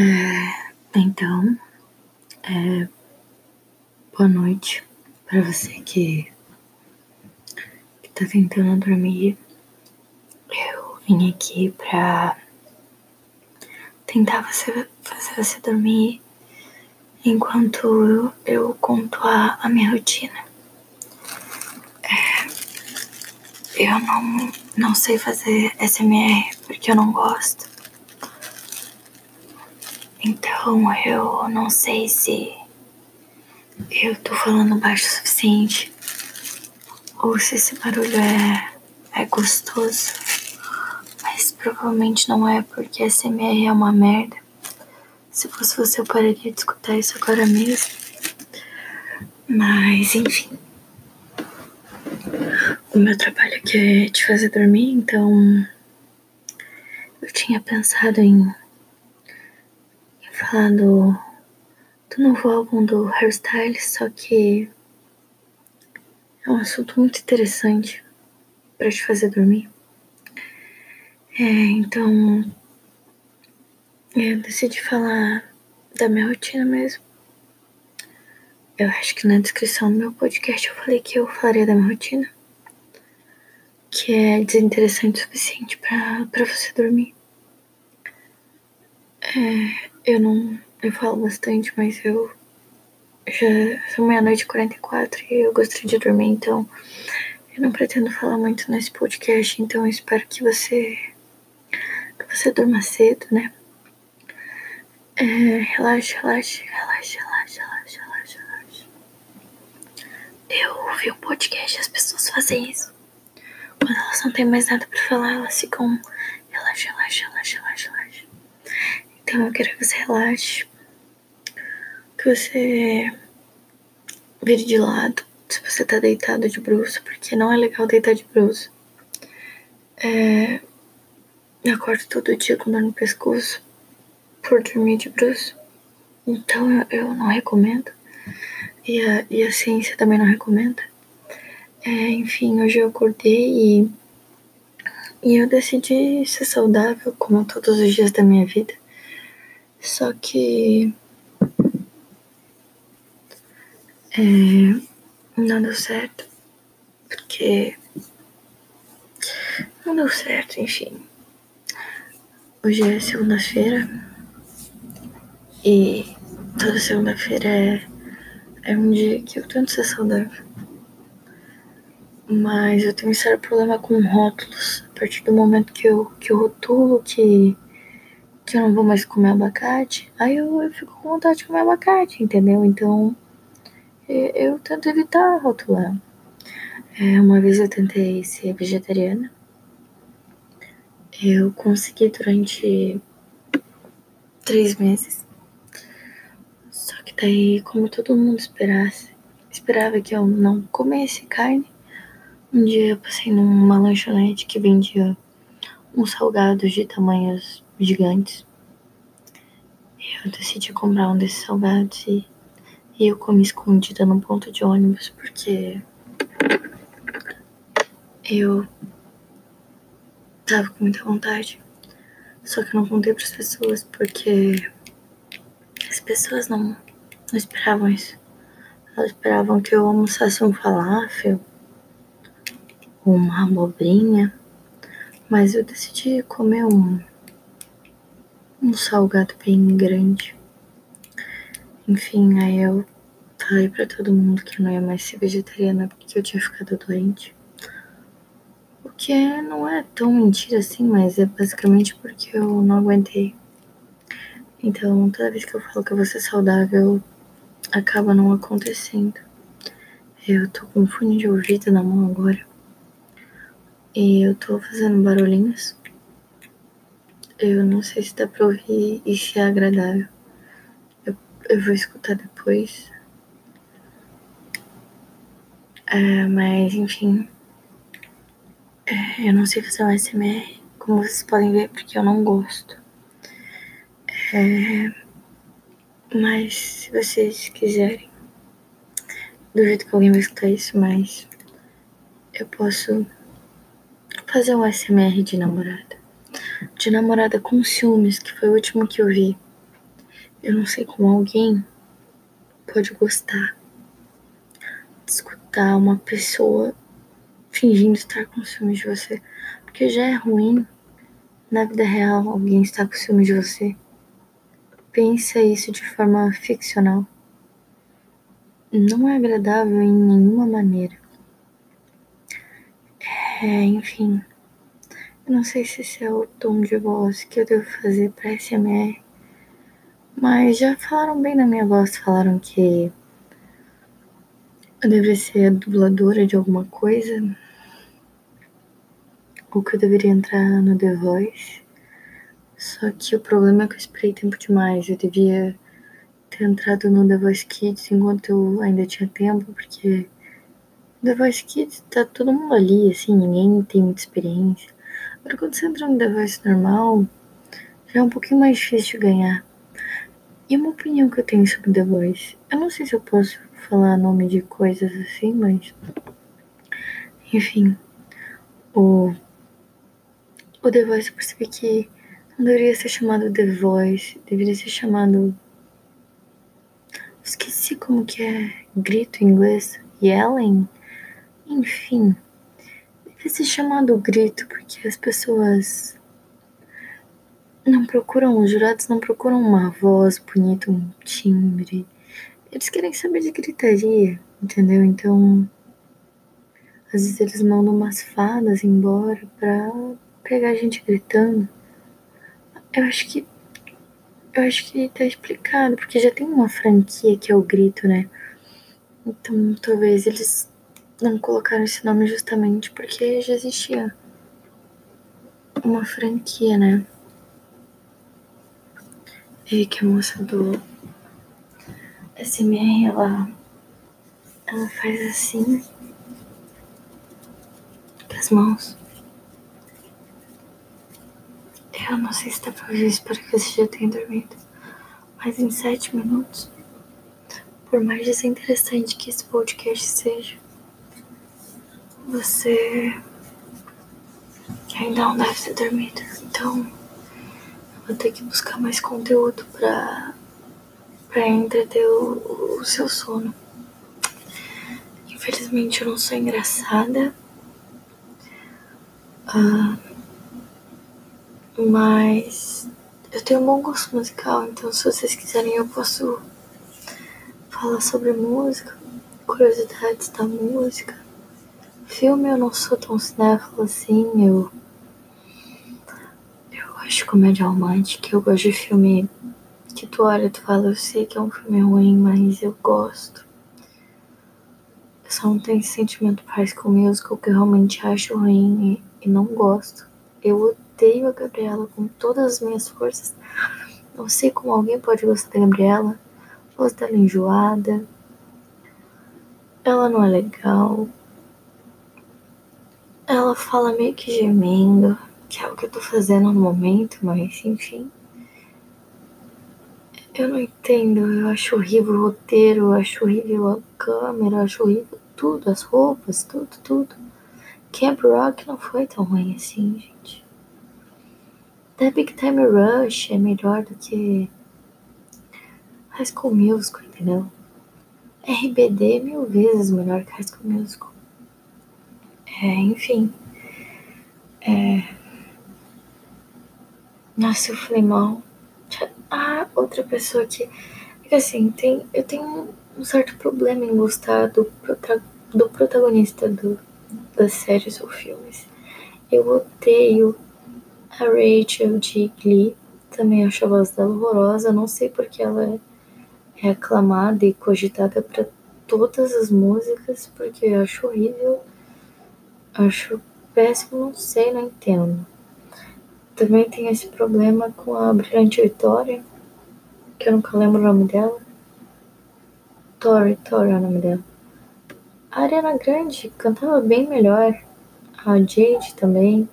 É, então, é, boa noite para você que, que tá tentando dormir. Eu vim aqui pra tentar você, fazer você dormir enquanto eu, eu conto a, a minha rotina. É, eu não, não sei fazer SMR porque eu não gosto. Então eu não sei se eu tô falando baixo o suficiente ou se esse barulho é, é gostoso. Mas provavelmente não é porque SMR é uma merda. Se fosse você, eu pararia de escutar isso agora mesmo. Mas enfim. O meu trabalho aqui é te fazer dormir, então eu tinha pensado em falar do, novo álbum do Hairstyles, só que é um assunto muito interessante para te fazer dormir. É, então eu decidi falar da minha rotina mesmo. Eu acho que na descrição do meu podcast eu falei que eu falaria da minha rotina. Que é desinteressante o suficiente para você dormir. É, eu não. Eu falo bastante, mas eu. Já são meia-noite e 44 e eu gostaria de dormir, então. Eu não pretendo falar muito nesse podcast, então eu espero que você. que você durma cedo, né? É, relaxa, relaxa, relaxa, relaxa, relaxa, relaxa, relaxa. Eu ouvi um podcast e as pessoas fazem isso. Quando elas não têm mais nada pra falar, elas ficam. Relaxa, relaxa, relaxa, relaxa, relaxa. Então eu quero que você relaxe. Que você vire de lado. Se você tá deitado de bruxo, porque não é legal deitar de bruxo. É, eu acordo todo dia com dor no pescoço por dormir de bruxo. Então eu, eu não recomendo. E a, e a ciência também não recomenda. É, enfim, hoje eu acordei e, e eu decidi ser saudável, como todos os dias da minha vida. Só que. É, não deu certo. Porque. Não deu certo, enfim. Hoje é segunda-feira. E toda segunda-feira é, é um dia que eu tento ser saudável. Mas eu tenho um sério problema com rótulos. A partir do momento que eu, que eu rotulo que que eu não vou mais comer abacate, aí eu, eu fico com vontade de comer abacate, entendeu? Então eu, eu tento evitar rotular. É, uma vez eu tentei ser vegetariana. Eu consegui durante três meses. Só que daí, como todo mundo esperasse, esperava que eu não comesse carne. Um dia eu passei numa lanchonete que vendia uns salgados de tamanhos gigantes. Eu decidi comprar um desses salgados e, e eu comi escondida no ponto de ônibus porque eu tava com muita vontade. Só que não contei para as pessoas porque as pessoas não, não esperavam isso. Elas esperavam que eu almoçasse um falafel, uma abobrinha, mas eu decidi comer um um salgado bem grande. Enfim, aí eu falei para todo mundo que eu não ia mais ser vegetariana porque eu tinha ficado doente. O que não é tão mentira assim, mas é basicamente porque eu não aguentei. Então, toda vez que eu falo que eu vou ser saudável, acaba não acontecendo. Eu tô com fone de ouvido na mão agora. E eu tô fazendo barulhinhos. Eu não sei se dá pra ouvir e se é agradável. Eu, eu vou escutar depois. É, mas, enfim. É, eu não sei fazer um SMR, como vocês podem ver, porque eu não gosto. É, mas, se vocês quiserem, duvido que alguém vai escutar isso, mas eu posso fazer um SMR de namorada de namorada com ciúmes, que foi o último que eu vi. Eu não sei como alguém pode gostar de escutar uma pessoa fingindo estar com ciúme de você. Porque já é ruim na vida real alguém estar com ciúme de você. Pensa isso de forma ficcional. Não é agradável em nenhuma maneira. É, enfim. Não sei se esse é o tom de voz que eu devo fazer para SMR. Mas já falaram bem da minha voz, falaram que eu deveria ser a dubladora de alguma coisa. Ou que eu deveria entrar no The Voice. Só que o problema é que eu esperei tempo demais. Eu devia ter entrado no The Voice Kids enquanto eu ainda tinha tempo, porque The Voice Kids tá todo mundo ali, assim, ninguém tem muita experiência. Quando você entra no The Voice normal, já é um pouquinho mais difícil de ganhar. E uma opinião que eu tenho sobre The Voice, eu não sei se eu posso falar nome de coisas assim, mas. Enfim. O. O The Voice eu percebi que não deveria ser chamado The Voice, deveria ser chamado. Esqueci como que é grito em inglês. Yelling? Enfim. Ser chamado grito, porque as pessoas não procuram, os jurados não procuram uma voz bonita, um timbre. Eles querem saber de gritaria, entendeu? Então, às vezes eles mandam umas fadas embora pra pegar a gente gritando. Eu acho que. Eu acho que tá explicado, porque já tem uma franquia que é o grito, né? Então, talvez eles não colocaram esse nome justamente porque já existia uma franquia, né? E que a moça do SMR, ela, ela faz assim com as mãos. Eu não sei se dá pra ver, espero que você já tenha dormido. Mas em sete minutos, por mais desinteressante que esse podcast seja, você ainda não deve ter dormido. Então, vou ter que buscar mais conteúdo pra, pra entreter o, o seu sono. Infelizmente eu não sou engraçada. Uh, mas eu tenho um bom gosto musical, então se vocês quiserem eu posso falar sobre música, curiosidades da música. Filme eu não sou tão cinéfilo assim, eu gosto de comédia romântica, eu gosto de filme que tu olha e tu fala, eu sei que é um filme ruim, mas eu gosto. Eu só não tenho esse sentimento High School Musical que eu realmente acho ruim e, e não gosto. Eu odeio a Gabriela com todas as minhas forças. Não sei como alguém pode gostar da Gabriela. Voz dela enjoada. Ela não é legal. Ela fala meio que gemendo que é o que eu tô fazendo no momento, mas enfim. Eu não entendo, eu acho horrível o roteiro, eu acho horrível a câmera, eu acho horrível tudo, as roupas, tudo, tudo. Camp Rock não foi tão ruim assim, gente. The Big Time Rush é melhor do que High School Musical, entendeu? RBD mil vezes melhor que High School Musical. É, enfim. É, nossa, eu falei mal. Ah, outra pessoa que. É que assim, tem, eu tenho um certo problema em gostar do, do protagonista do, das séries ou filmes. Eu odeio a Rachel de Glee. Também acho a voz dela horrorosa. Não sei porque ela é aclamada e cogitada para todas as músicas, porque eu acho horrível. Acho péssimo, não sei, não entendo. Também tem esse problema com a Brilhante Vitória, que eu nunca lembro o nome dela. Tori, Tori é o nome dela. A Ariana Grande cantava bem melhor. A Jade também.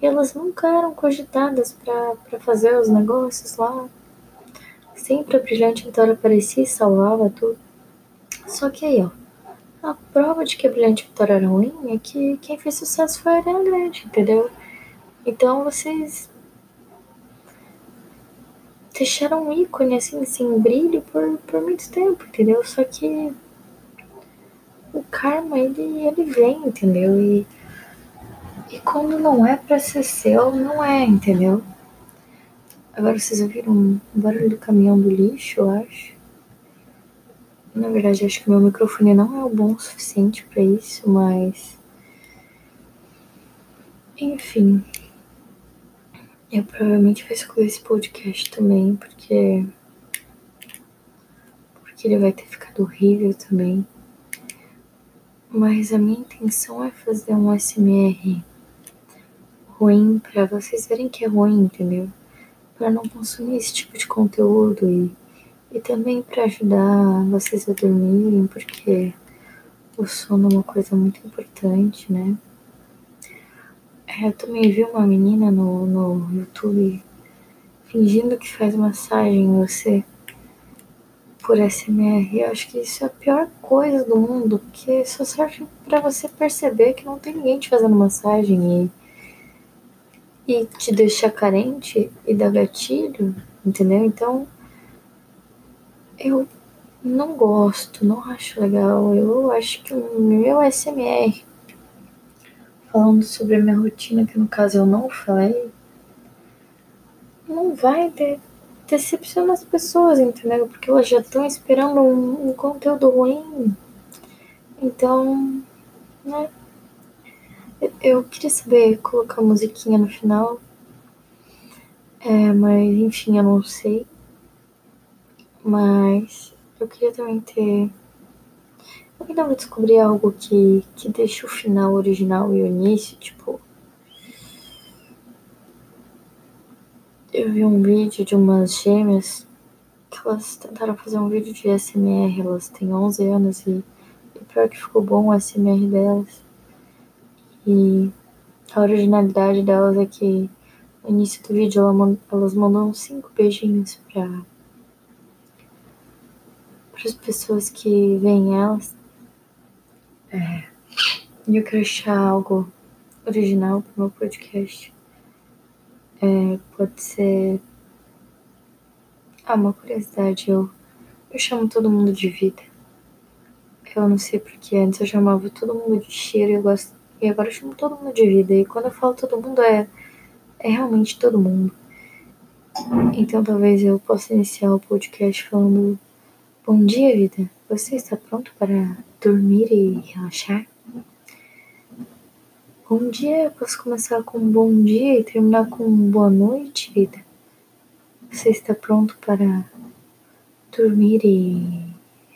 E elas nunca eram cogitadas para fazer os negócios lá. Sempre a Brilhante Vitória aparecia e salvava tudo. Só que aí, ó. A prova de que a Brilhante Vitória era ruim é que quem fez sucesso foi a Ariana Grande, entendeu? Então vocês deixaram um ícone assim, sem brilho por, por muito tempo, entendeu? Só que o karma, ele, ele vem, entendeu? E, e quando não é pra ser seu, não é, entendeu? Agora vocês ouviram um barulho do caminhão do lixo, eu acho. Na verdade, acho que meu microfone não é o bom o suficiente para isso, mas. Enfim. Eu provavelmente vou excluir esse podcast também, porque. Porque ele vai ter ficado horrível também. Mas a minha intenção é fazer um SMR ruim para vocês verem que é ruim, entendeu? Para não consumir esse tipo de conteúdo e, e também para ajudar vocês a dormirem, porque o sono é uma coisa muito importante, né? É, eu também vi uma menina no, no YouTube fingindo que faz massagem em você por SMR. Eu acho que isso é a pior coisa do mundo, porque só serve para você perceber que não tem ninguém te fazendo massagem e, e te deixar carente e dar gatilho, entendeu? Então, eu não gosto, não acho legal. Eu acho que o meu SMR, falando sobre a minha rotina, que no caso eu não falei, não vai ter decepciona as pessoas, entendeu? Porque elas já estão esperando um, um, conteúdo ruim. Então, né? Eu, eu queria saber colocar musiquinha no final. É, mas enfim, eu não sei. Mas eu queria também ter. Eu ainda vou descobrir algo que, que deixa o final original e o início, tipo, Eu vi um vídeo de umas gêmeas que elas tentaram fazer um vídeo de SMR. Elas têm 11 anos e, e pior que ficou bom o SMR delas. E a originalidade delas é que no início do vídeo ela, elas mandam cinco beijinhos pra para as pessoas que veem elas. É, e eu quero achar algo original pro meu podcast. É, pode ser. Ah, uma curiosidade, eu, eu chamo todo mundo de vida. Eu não sei porque antes eu chamava todo mundo de cheiro e eu gosto. E agora eu chamo todo mundo de vida. E quando eu falo todo mundo é, é realmente todo mundo. Então talvez eu possa iniciar o podcast falando Bom dia, vida. Você está pronto para dormir e relaxar? Bom dia, posso começar com bom dia e terminar com boa noite, vida? Você está pronto para dormir e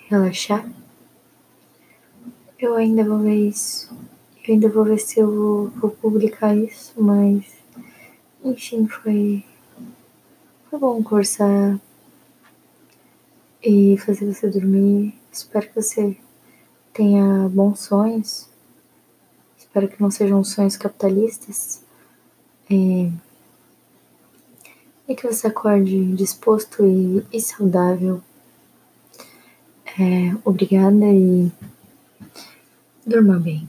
relaxar? Eu ainda vou ver isso. Eu ainda vou ver se eu vou, vou publicar isso, mas enfim, foi, foi bom conversar e fazer você dormir. Espero que você tenha bons sonhos Espero que não sejam sonhos capitalistas. É, e que você acorde disposto e, e saudável. É, obrigada e durma bem.